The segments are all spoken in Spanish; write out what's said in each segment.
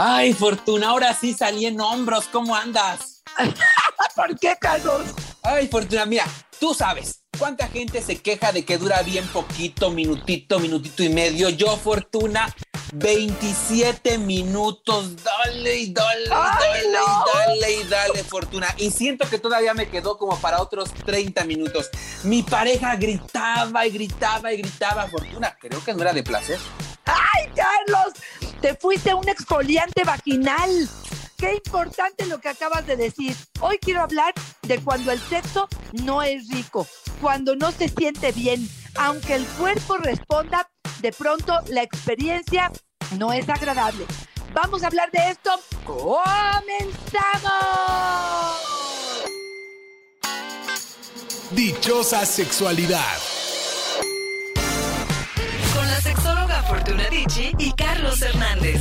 Ay, Fortuna, ahora sí salí en hombros. ¿Cómo andas? ¿Por qué, Carlos? Ay, Fortuna, mira, tú sabes. ¿Cuánta gente se queja de que dura bien poquito, minutito, minutito y medio? Yo, Fortuna, 27 minutos. Dale y dale, dale, dale y dale, Fortuna. Y siento que todavía me quedó como para otros 30 minutos. Mi pareja gritaba y gritaba y gritaba. Fortuna, creo que no era de placer. ¡Ay, Carlos! Te fuiste a un exfoliante vaginal. Qué importante lo que acabas de decir. Hoy quiero hablar de cuando el sexo no es rico, cuando no se siente bien. Aunque el cuerpo responda, de pronto la experiencia no es agradable. Vamos a hablar de esto. ¡Comenzamos! Dichosa sexualidad. Con la sexóloga Fortuna y Carlos Hernández.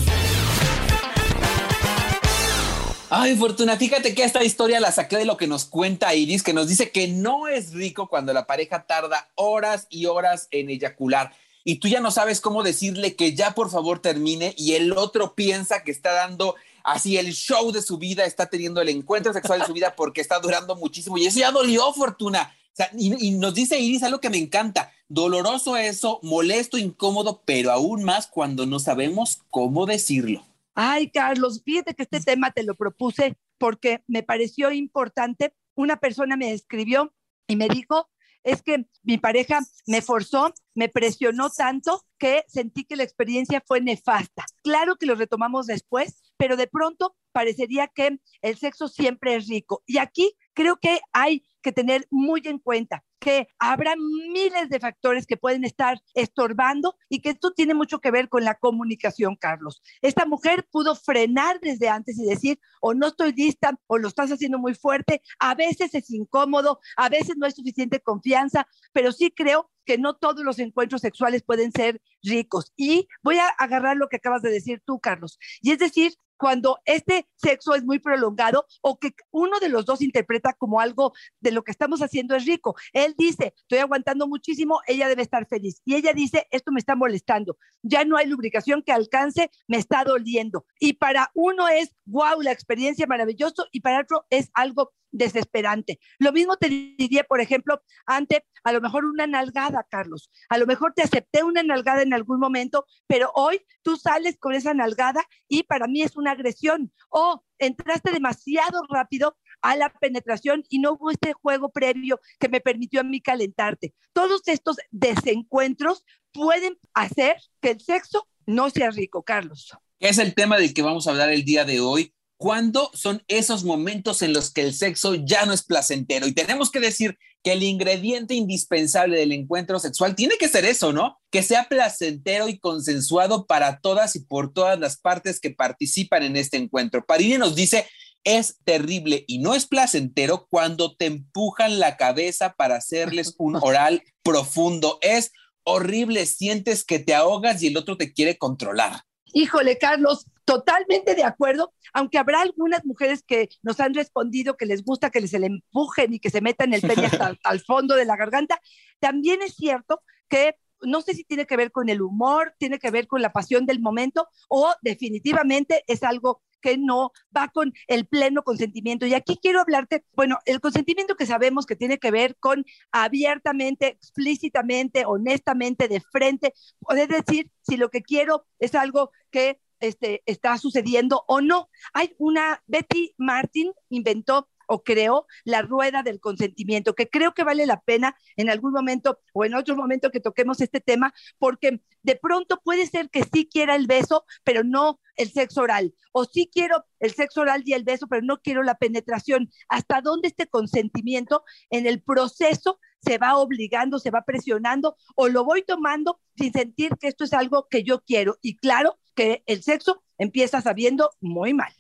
Ay, Fortuna, fíjate que esta historia la saqué de lo que nos cuenta Iris, que nos dice que no es rico cuando la pareja tarda horas y horas en eyacular. Y tú ya no sabes cómo decirle que ya por favor termine y el otro piensa que está dando así el show de su vida, está teniendo el encuentro sexual de su vida porque está durando muchísimo. Y eso ya dolió, Fortuna. Y, y nos dice Iris algo que me encanta. Doloroso eso, molesto, incómodo, pero aún más cuando no sabemos cómo decirlo. Ay, Carlos, fíjate que este tema te lo propuse porque me pareció importante. Una persona me escribió y me dijo, es que mi pareja me forzó, me presionó tanto que sentí que la experiencia fue nefasta. Claro que lo retomamos después, pero de pronto parecería que el sexo siempre es rico. Y aquí creo que hay que tener muy en cuenta que habrá miles de factores que pueden estar estorbando y que esto tiene mucho que ver con la comunicación, Carlos. Esta mujer pudo frenar desde antes y decir, o no estoy lista, o lo estás haciendo muy fuerte, a veces es incómodo, a veces no hay suficiente confianza, pero sí creo que no todos los encuentros sexuales pueden ser ricos. Y voy a agarrar lo que acabas de decir tú, Carlos. Y es decir, cuando este sexo es muy prolongado o que uno de los dos interpreta como algo de lo que estamos haciendo es rico. Él dice, estoy aguantando muchísimo, ella debe estar feliz. Y ella dice, esto me está molestando. Ya no hay lubricación que alcance, me está doliendo. Y para uno es, wow, la experiencia maravilloso y para otro es algo desesperante. Lo mismo te diría, por ejemplo, ante a lo mejor una nalgada, Carlos. A lo mejor te acepté una nalgada en algún momento, pero hoy tú sales con esa nalgada y para mí es una agresión. O entraste demasiado rápido a la penetración y no hubo este juego previo que me permitió a mí calentarte. Todos estos desencuentros pueden hacer que el sexo no sea rico, Carlos. Es el tema del que vamos a hablar el día de hoy. ¿Cuándo son esos momentos en los que el sexo ya no es placentero? Y tenemos que decir que el ingrediente indispensable del encuentro sexual tiene que ser eso, ¿no? Que sea placentero y consensuado para todas y por todas las partes que participan en este encuentro. Parini nos dice, es terrible y no es placentero cuando te empujan la cabeza para hacerles un oral profundo. Es horrible, sientes que te ahogas y el otro te quiere controlar. Híjole, Carlos, totalmente de acuerdo, aunque habrá algunas mujeres que nos han respondido que les gusta que se le empujen y que se metan el pene hasta al fondo de la garganta, también es cierto que no sé si tiene que ver con el humor, tiene que ver con la pasión del momento o definitivamente es algo que no va con el pleno consentimiento. Y aquí quiero hablarte, bueno, el consentimiento que sabemos que tiene que ver con abiertamente, explícitamente, honestamente, de frente, poder decir si lo que quiero es algo que este, está sucediendo o no. Hay una, Betty Martin inventó o creó la rueda del consentimiento, que creo que vale la pena en algún momento o en otro momento que toquemos este tema, porque de pronto puede ser que sí quiera el beso, pero no el sexo oral, o sí quiero el sexo oral y el beso, pero no quiero la penetración. ¿Hasta dónde este consentimiento en el proceso se va obligando, se va presionando o lo voy tomando sin sentir que esto es algo que yo quiero? Y claro que el sexo empieza sabiendo muy mal.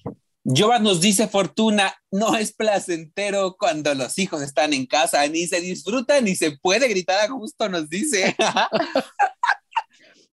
Jovan nos dice Fortuna, no es placentero cuando los hijos están en casa, ni se disfruta ni se puede gritar a gusto, nos dice.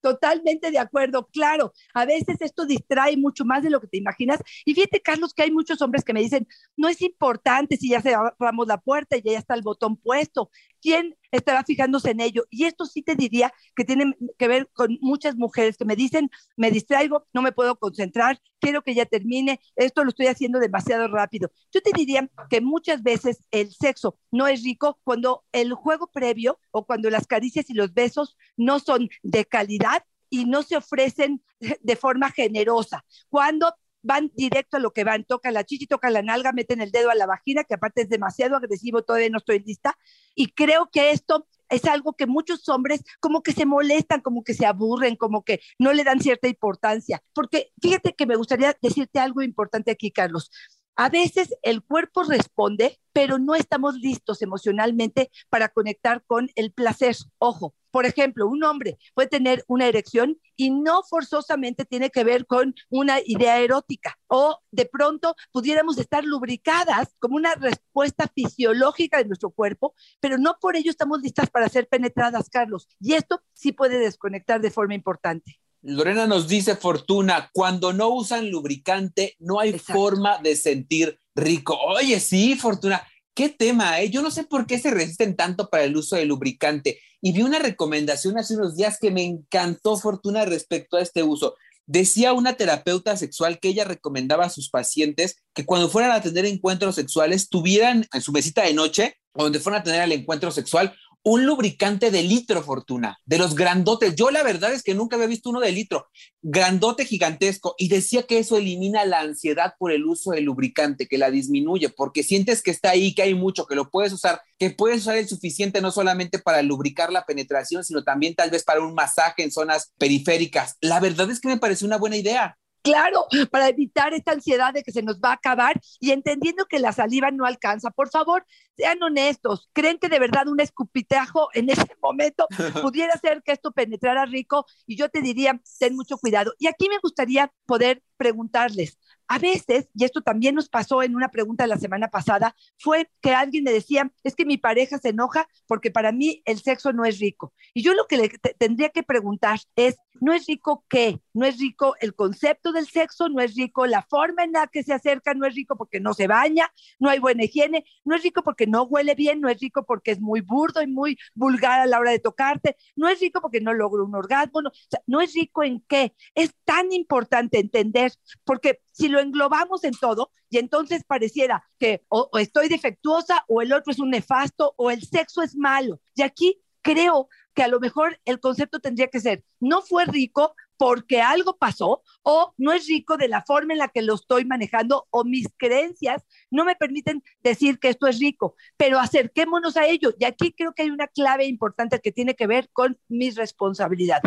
Totalmente de acuerdo, claro. A veces esto distrae mucho más de lo que te imaginas. Y fíjate, Carlos, que hay muchos hombres que me dicen, no es importante si ya cerramos la puerta y ya está el botón puesto. ¿Quién estará fijándose en ello? Y esto sí te diría que tiene que ver con muchas mujeres que me dicen, me distraigo, no me puedo concentrar, quiero que ya termine, esto lo estoy haciendo demasiado rápido. Yo te diría que muchas veces el sexo no es rico cuando el juego previo o cuando las caricias y los besos no son de calidad y no se ofrecen de forma generosa. Cuando van directo a lo que van, tocan la chichi, tocan la nalga, meten el dedo a la vagina, que aparte es demasiado agresivo, todavía no estoy lista. Y creo que esto es algo que muchos hombres como que se molestan, como que se aburren, como que no le dan cierta importancia. Porque fíjate que me gustaría decirte algo importante aquí, Carlos. A veces el cuerpo responde, pero no estamos listos emocionalmente para conectar con el placer. Ojo, por ejemplo, un hombre puede tener una erección y no forzosamente tiene que ver con una idea erótica. O de pronto pudiéramos estar lubricadas como una respuesta fisiológica de nuestro cuerpo, pero no por ello estamos listas para ser penetradas, Carlos. Y esto sí puede desconectar de forma importante. Lorena nos dice, Fortuna, cuando no usan lubricante, no hay forma de sentir rico. Oye, sí, Fortuna, qué tema, ¿eh? Yo no sé por qué se resisten tanto para el uso de lubricante. Y vi una recomendación hace unos días que me encantó, Fortuna, respecto a este uso. Decía una terapeuta sexual que ella recomendaba a sus pacientes que cuando fueran a tener encuentros sexuales tuvieran en su mesita de noche o donde fueran a tener el encuentro sexual un lubricante de litro, Fortuna, de los grandotes. Yo la verdad es que nunca había visto uno de litro, grandote gigantesco, y decía que eso elimina la ansiedad por el uso del lubricante, que la disminuye, porque sientes que está ahí, que hay mucho, que lo puedes usar, que puedes usar el suficiente no solamente para lubricar la penetración, sino también tal vez para un masaje en zonas periféricas. La verdad es que me parece una buena idea. Claro, para evitar esta ansiedad de que se nos va a acabar y entendiendo que la saliva no alcanza. Por favor, sean honestos. ¿Creen que de verdad un escupitajo en ese momento pudiera hacer que esto penetrara rico? Y yo te diría, ten mucho cuidado. Y aquí me gustaría poder preguntarles, a veces, y esto también nos pasó en una pregunta de la semana pasada, fue que alguien me decía, es que mi pareja se enoja porque para mí el sexo no es rico. Y yo lo que le tendría que preguntar es, ¿no es rico qué? ¿No es rico el concepto del sexo? ¿No es rico la forma en la que se acerca? ¿No es rico porque no se baña? ¿No hay buena higiene? ¿No es rico porque no huele bien? ¿No es rico porque es muy burdo y muy vulgar a la hora de tocarte? ¿No es rico porque no logro un orgasmo? No, ¿no es rico en qué? Es tan importante entender, porque si lo englobamos en todo y entonces pareciera que o, estoy defectuosa o el otro es un nefasto o el sexo es malo. Y aquí creo que a lo mejor el concepto tendría que ser, no fue rico porque algo pasó o no es rico de la forma en la que lo estoy manejando o mis creencias no me permiten decir que esto es rico, pero acerquémonos a ello. Y aquí creo que hay una clave importante que tiene que ver con mi responsabilidad.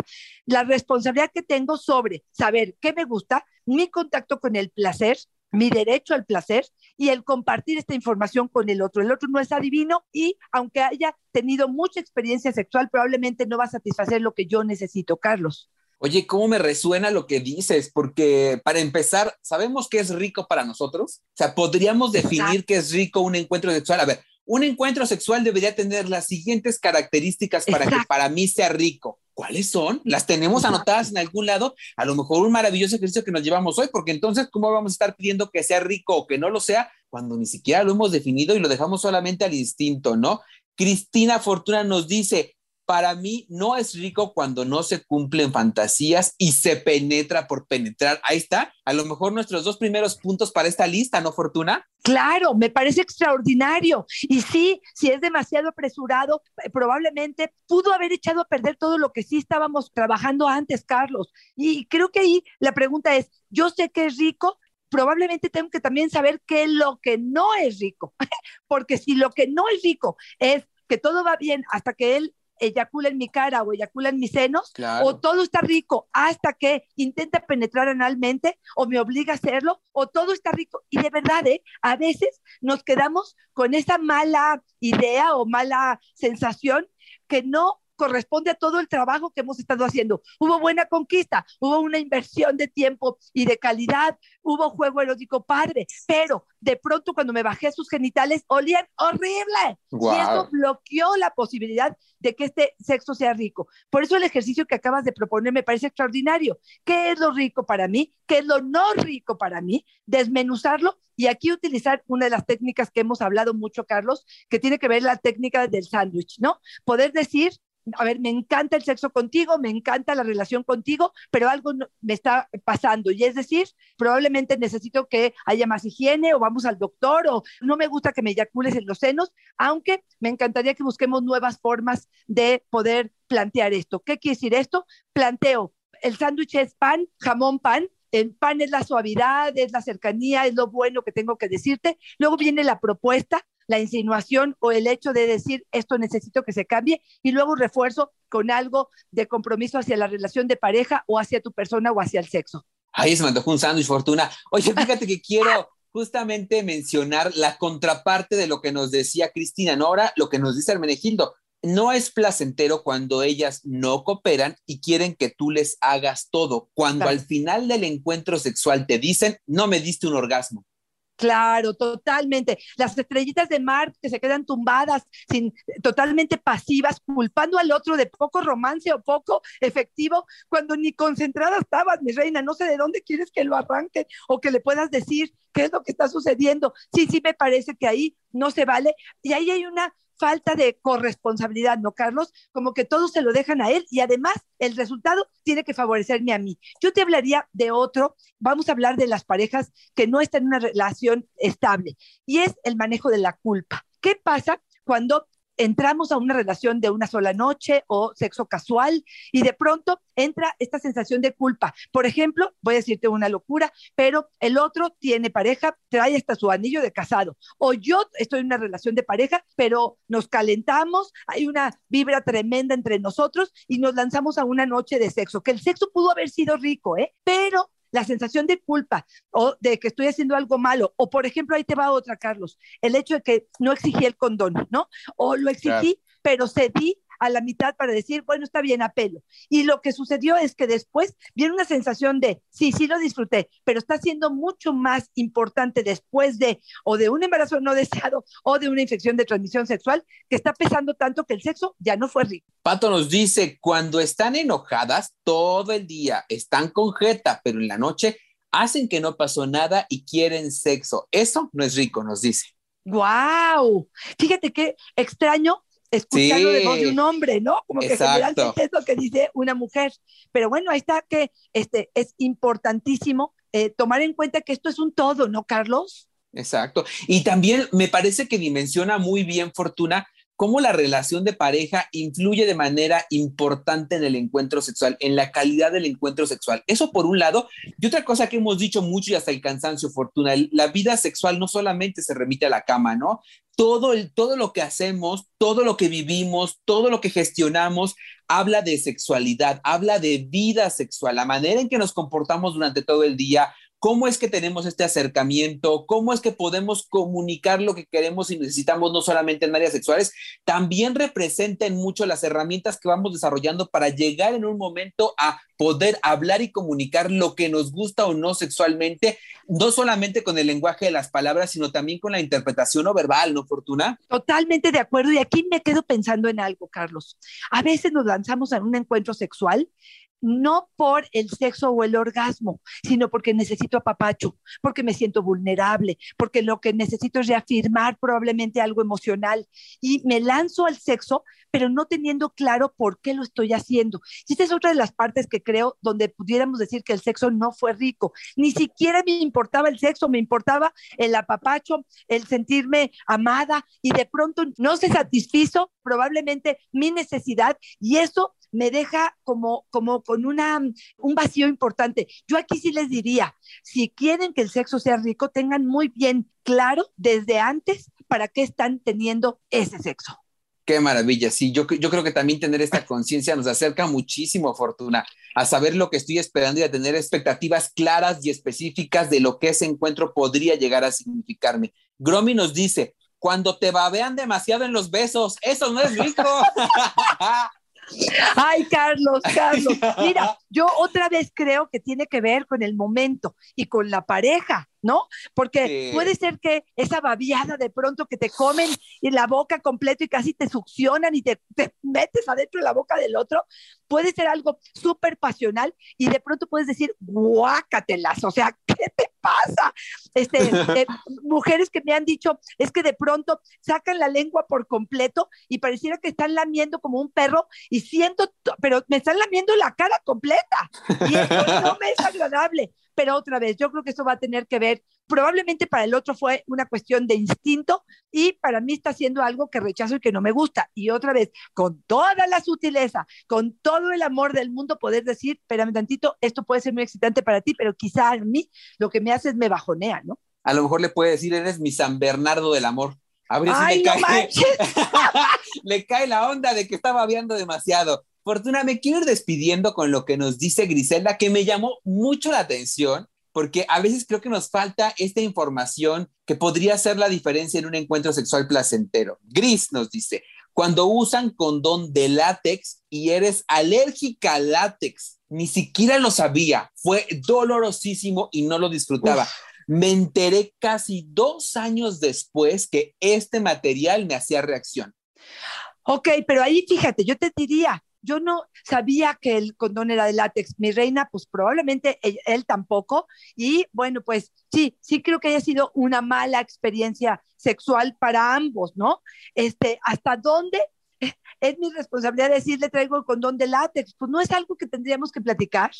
La responsabilidad que tengo sobre saber qué me gusta, mi contacto con el placer, mi derecho al placer y el compartir esta información con el otro. El otro no es adivino y aunque haya tenido mucha experiencia sexual, probablemente no va a satisfacer lo que yo necesito, Carlos. Oye, ¿cómo me resuena lo que dices? Porque para empezar, ¿sabemos qué es rico para nosotros? O sea, ¿podríamos definir qué es rico un encuentro sexual? A ver, un encuentro sexual debería tener las siguientes características para que para mí sea rico. ¿Cuáles son? ¿Las tenemos anotadas en algún lado? A lo mejor un maravilloso ejercicio que nos llevamos hoy, porque entonces, ¿cómo vamos a estar pidiendo que sea rico o que no lo sea cuando ni siquiera lo hemos definido y lo dejamos solamente al instinto, ¿no? Cristina Fortuna nos dice, para mí no es rico cuando no se cumplen fantasías y se penetra por penetrar. Ahí está, a lo mejor nuestros dos primeros puntos para esta lista, ¿no, Fortuna? Claro, me parece extraordinario. Y sí, si es demasiado apresurado, eh, probablemente pudo haber echado a perder todo lo que sí estábamos trabajando antes, Carlos. Y creo que ahí la pregunta es, yo sé que es rico, probablemente tengo que también saber qué es lo que no es rico, porque si lo que no es rico es que todo va bien hasta que él eyacula en mi cara o eyacula en mis senos, o todo está rico hasta que intenta penetrar analmente o me obliga a hacerlo, o todo está rico. Y de verdad, ¿eh? a veces nos quedamos con esa mala idea o mala sensación que no corresponde a todo el trabajo que hemos estado haciendo. Hubo buena conquista, hubo una inversión de tiempo y de calidad, hubo juego erótico padre, pero de pronto cuando me bajé sus genitales olían horrible. Y eso bloqueó la posibilidad de que este sexo sea rico. Por eso el ejercicio que acabas de proponer me parece extraordinario. ¿Qué es lo rico para mí? ¿Qué es lo no rico para mí? Desmenuzarlo y aquí utilizar una de las técnicas que hemos hablado mucho, Carlos, que tiene que ver la técnica del sándwich, ¿no? Poder decir, a ver, me encanta el sexo contigo, me encanta la relación contigo, pero algo me está pasando. Y es decir, probablemente necesito que haya más higiene o vamos al doctor o no me gusta que me eyacules en los senos, aunque me encantaría que busquemos nuevas formas de poder plantear esto. ¿Qué quiere decir esto? Planteo, el sándwich es pan, jamón, pan, el pan es la suavidad, es la cercanía, es lo bueno que tengo que decirte. Luego viene la propuesta, la insinuación o el hecho de decir esto necesito que se cambie y luego refuerzo con algo de compromiso hacia la relación de pareja o hacia tu persona o hacia el sexo. Ahí se me antojó un sándwich, Fortuna. Oye, fíjate que quiero justamente mencionar la contraparte de lo que nos decía Cristina, ¿no? Ahora lo que nos dice Hermenegildo. No es placentero cuando ellas no cooperan y quieren que tú les hagas todo. Cuando al final del encuentro sexual te dicen, no me diste un orgasmo. Claro, totalmente. Las estrellitas de mar que se quedan tumbadas, sin, totalmente pasivas, culpando al otro de poco romance o poco efectivo, cuando ni concentrada estabas, mi reina. No sé de dónde quieres que lo arranque o que le puedas decir qué es lo que está sucediendo. Sí, sí, me parece que ahí no se vale. Y ahí hay una falta de corresponsabilidad, ¿no, Carlos? Como que todos se lo dejan a él y además el resultado tiene que favorecerme a mí. Yo te hablaría de otro, vamos a hablar de las parejas que no están en una relación estable y es el manejo de la culpa. ¿Qué pasa cuando entramos a una relación de una sola noche o sexo casual y de pronto entra esta sensación de culpa. Por ejemplo, voy a decirte una locura, pero el otro tiene pareja, trae hasta su anillo de casado. O yo estoy en una relación de pareja, pero nos calentamos, hay una vibra tremenda entre nosotros y nos lanzamos a una noche de sexo, que el sexo pudo haber sido rico, ¿eh? Pero la sensación de culpa o de que estoy haciendo algo malo, o por ejemplo, ahí te va otra, Carlos, el hecho de que no exigí el condón, ¿no? O lo exigí, pero cedí a la mitad para decir, bueno, está bien, apelo. Y lo que sucedió es que después viene una sensación de, sí, sí lo disfruté, pero está siendo mucho más importante después de o de un embarazo no deseado o de una infección de transmisión sexual que está pesando tanto que el sexo ya no fue rico. Pato nos dice, cuando están enojadas todo el día, están con jeta, pero en la noche hacen que no pasó nada y quieren sexo. Eso no es rico, nos dice. ¡Wow! Fíjate qué extraño escuchando de voz de un hombre, ¿no? Como que generalmente es lo que dice una mujer. Pero bueno, ahí está que este, es importantísimo eh, tomar en cuenta que esto es un todo, ¿no, Carlos? Exacto. Y también me parece que dimensiona muy bien, Fortuna, cómo la relación de pareja influye de manera importante en el encuentro sexual, en la calidad del encuentro sexual. Eso por un lado. Y otra cosa que hemos dicho mucho y hasta el cansancio, Fortuna, la vida sexual no solamente se remite a la cama, ¿no? Todo, el, todo lo que hacemos, todo lo que vivimos, todo lo que gestionamos, habla de sexualidad, habla de vida sexual, la manera en que nos comportamos durante todo el día, cómo es que tenemos este acercamiento, cómo es que podemos comunicar lo que queremos y necesitamos no solamente en áreas sexuales, también representan mucho las herramientas que vamos desarrollando para llegar en un momento a poder hablar y comunicar lo que nos gusta o no sexualmente, no solamente con el lenguaje de las palabras, sino también con la interpretación no verbal, ¿no, Fortuna? Totalmente de acuerdo. Y aquí me quedo pensando en algo, Carlos. A veces nos lanzamos a un encuentro sexual no por el sexo o el orgasmo, sino porque necesito apapacho, porque me siento vulnerable, porque lo que necesito es reafirmar probablemente algo emocional y me lanzo al sexo, pero no teniendo claro por qué lo estoy haciendo. Y esta es otra de las partes que creo donde pudiéramos decir que el sexo no fue rico. Ni siquiera me importaba el sexo, me importaba el apapacho, el sentirme amada y de pronto no se satisfizo probablemente mi necesidad y eso me deja como, como con una, un vacío importante. Yo aquí sí les diría, si quieren que el sexo sea rico, tengan muy bien claro desde antes para qué están teniendo ese sexo. Qué maravilla, sí, yo, yo creo que también tener esta conciencia nos acerca muchísimo, Fortuna, a saber lo que estoy esperando y a tener expectativas claras y específicas de lo que ese encuentro podría llegar a significarme. Gromi nos dice, cuando te babean demasiado en los besos, eso no es rico. Ay, Carlos, Carlos. Mira, yo otra vez creo que tiene que ver con el momento y con la pareja. ¿No? Porque puede ser que esa babiada de pronto que te comen en la boca completo y casi te succionan y te, metes adentro de la boca del otro, puede ser algo súper pasional y de pronto puedes decir, guácatelas, o sea, ¿qué te pasa? Este, eh, mujeres que me han dicho, es que de pronto sacan la lengua por completo y pareciera que están lamiendo como un perro y siento, pero me están lamiendo la cara completa y eso no me es agradable pero otra vez, yo creo que eso va a tener que ver, probablemente para el otro fue una cuestión de instinto y para mí está siendo algo que rechazo y que no me gusta. Y otra vez, con toda la sutileza, con todo el amor del mundo, poder decir, espérame tantito, esto puede ser muy excitante para ti, pero quizá a mí lo que me hace es me bajonea, ¿no? A lo mejor le puede decir, eres mi San Bernardo del amor. A ver si le, cae, le cae la onda de que estaba viendo demasiado. Fortuna, me quiero ir despidiendo con lo que nos dice Griselda, que me llamó mucho la atención, porque a veces creo que nos falta esta información que podría hacer la diferencia en un encuentro sexual placentero. Gris nos dice, cuando usan condón de látex y eres alérgica al látex, ni siquiera lo sabía, fue dolorosísimo y no lo disfrutaba. Me enteré casi dos años después que este material me hacía reacción. Ok, pero ahí fíjate, yo te diría, yo no sabía que el condón era de látex. Mi reina, pues probablemente él, tampoco. Y bueno, pues sí, sí creo que haya sido una mala experiencia sexual para ambos, ¿no? Este, ¿hasta dónde es mi responsabilidad decirle traigo el condón de látex, pues no es algo que tendríamos que platicar.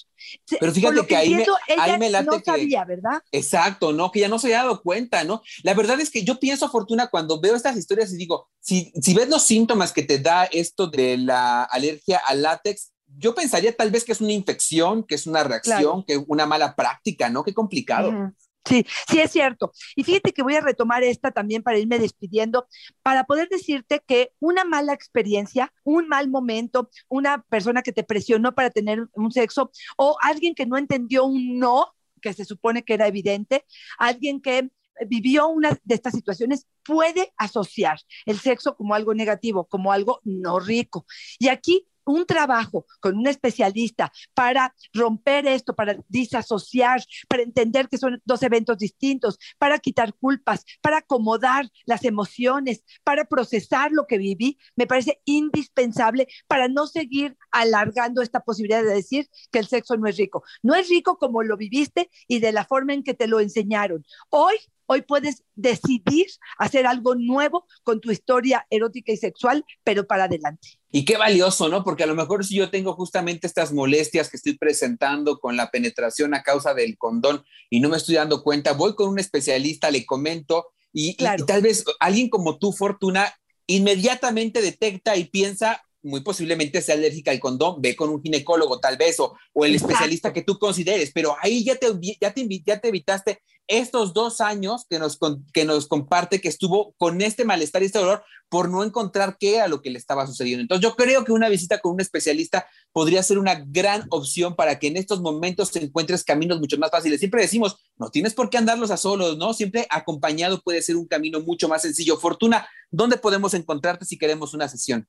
Pero fíjate que, ahí, me, ahí me no sabía, ¿verdad? Exacto, ¿no? Que ya no se había dado cuenta, ¿no? La verdad es que yo pienso, Fortuna, cuando veo estas historias y digo, si, si ves los síntomas que te da esto de la alergia al látex, yo pensaría tal vez que es una infección, que es una reacción, que que una mala práctica, ¿no? Qué complicado. Sí, sí es cierto. Y fíjate que voy a retomar esta también para irme despidiendo, para poder decirte que una mala experiencia, un mal momento, una persona que te presionó para tener un sexo o alguien que no entendió un no, que se supone que era evidente, alguien que vivió una de estas situaciones puede asociar el sexo como algo negativo, como algo no rico. Y aquí un trabajo con un especialista para romper esto, para disasociar, para entender que son dos eventos distintos, para quitar culpas, para acomodar las emociones, para procesar lo que viví, me parece indispensable para no seguir alargando esta posibilidad de decir que el sexo no es rico. No es rico como lo viviste y de la forma en que te lo enseñaron. Hoy Hoy puedes decidir hacer algo nuevo con tu historia erótica y sexual, pero para adelante. Y qué valioso, ¿no? Porque a lo mejor si yo tengo justamente estas molestias que estoy presentando con la penetración a causa del condón y no me estoy dando cuenta, voy con un especialista, le comento y, y tal vez alguien como tú, Fortuna, inmediatamente detecta y piensa, muy posiblemente sea alérgica al condón, ve con un ginecólogo tal vez o, o el especialista que tú consideres, pero ahí ya te, ya te, ya te evitaste estos dos años que nos, que nos comparte que estuvo con este malestar y este dolor por no encontrar qué era lo que le estaba sucediendo. Entonces yo creo que una visita con un especialista podría ser una gran opción para que en estos momentos te encuentres caminos mucho más fáciles. Siempre decimos, no tienes por qué andarlos a solos, ¿no? Siempre acompañado puede ser un camino mucho más sencillo. Fortuna, ¿dónde podemos encontrarte si queremos una sesión?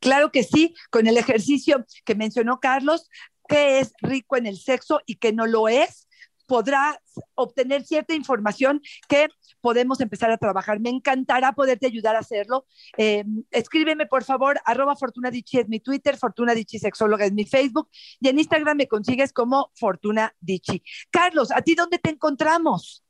Claro que sí, con el ejercicio que mencionó Carlos, que es rico en el sexo y que no lo es, podrás obtener cierta información que podemos empezar a trabajar. Me encantará poderte ayudar a hacerlo. Eh, escríbeme, por favor, arroba Fortuna es mi Twitter, Fortuna Dichi Sexóloga es mi Facebook, y en Instagram me consigues como Fortuna Dichi. Carlos, ¿a ti dónde te encontramos?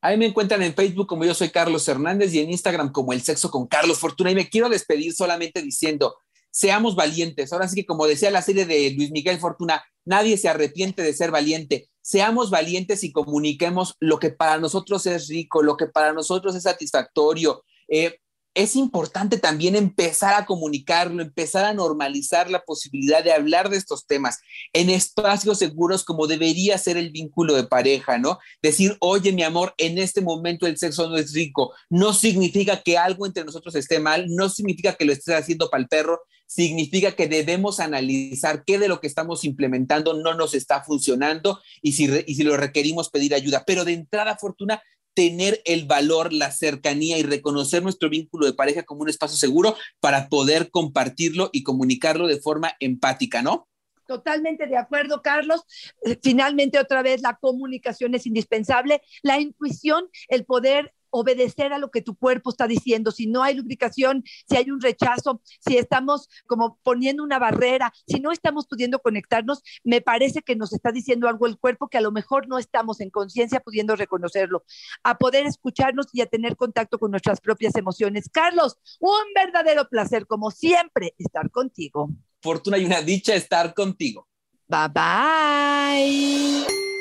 Ahí me encuentran en Facebook como yo soy Carlos Hernández y en Instagram como El Sexo con Carlos Fortuna. Y me quiero despedir solamente diciendo, seamos valientes. Ahora sí que como decía la serie de Luis Miguel Fortuna, nadie se arrepiente de ser valiente. Seamos valientes y comuniquemos lo que para nosotros es rico, lo que para nosotros es satisfactorio. Eh, es importante también empezar a comunicarlo, empezar a normalizar la posibilidad de hablar de estos temas en espacios seguros como debería ser el vínculo de pareja, ¿no? Decir, oye, mi amor, en este momento el sexo no es rico, no significa que algo entre nosotros esté mal, no significa que lo estés haciendo para el perro, significa que debemos analizar qué de lo que estamos implementando no nos está funcionando y si, y si lo requerimos pedir ayuda. Pero de entrada, Fortuna, tener el valor, la cercanía y reconocer nuestro vínculo de pareja como un espacio seguro para poder compartirlo y comunicarlo de forma empática, ¿no? Totalmente de acuerdo, Carlos. Eh, finalmente, otra vez, la comunicación es indispensable. La intuición, el poder obedecer a lo que tu cuerpo está diciendo. Si no hay lubricación, si hay un rechazo, si estamos como poniendo una barrera, si no estamos pudiendo conectarnos, me parece que nos está diciendo algo el cuerpo que a lo mejor no estamos en conciencia pudiendo reconocerlo, a poder escucharnos y a tener contacto con nuestras propias emociones. Carlos, un verdadero placer, como siempre, estar contigo. Fortuna y una dicha estar contigo. Bye bye.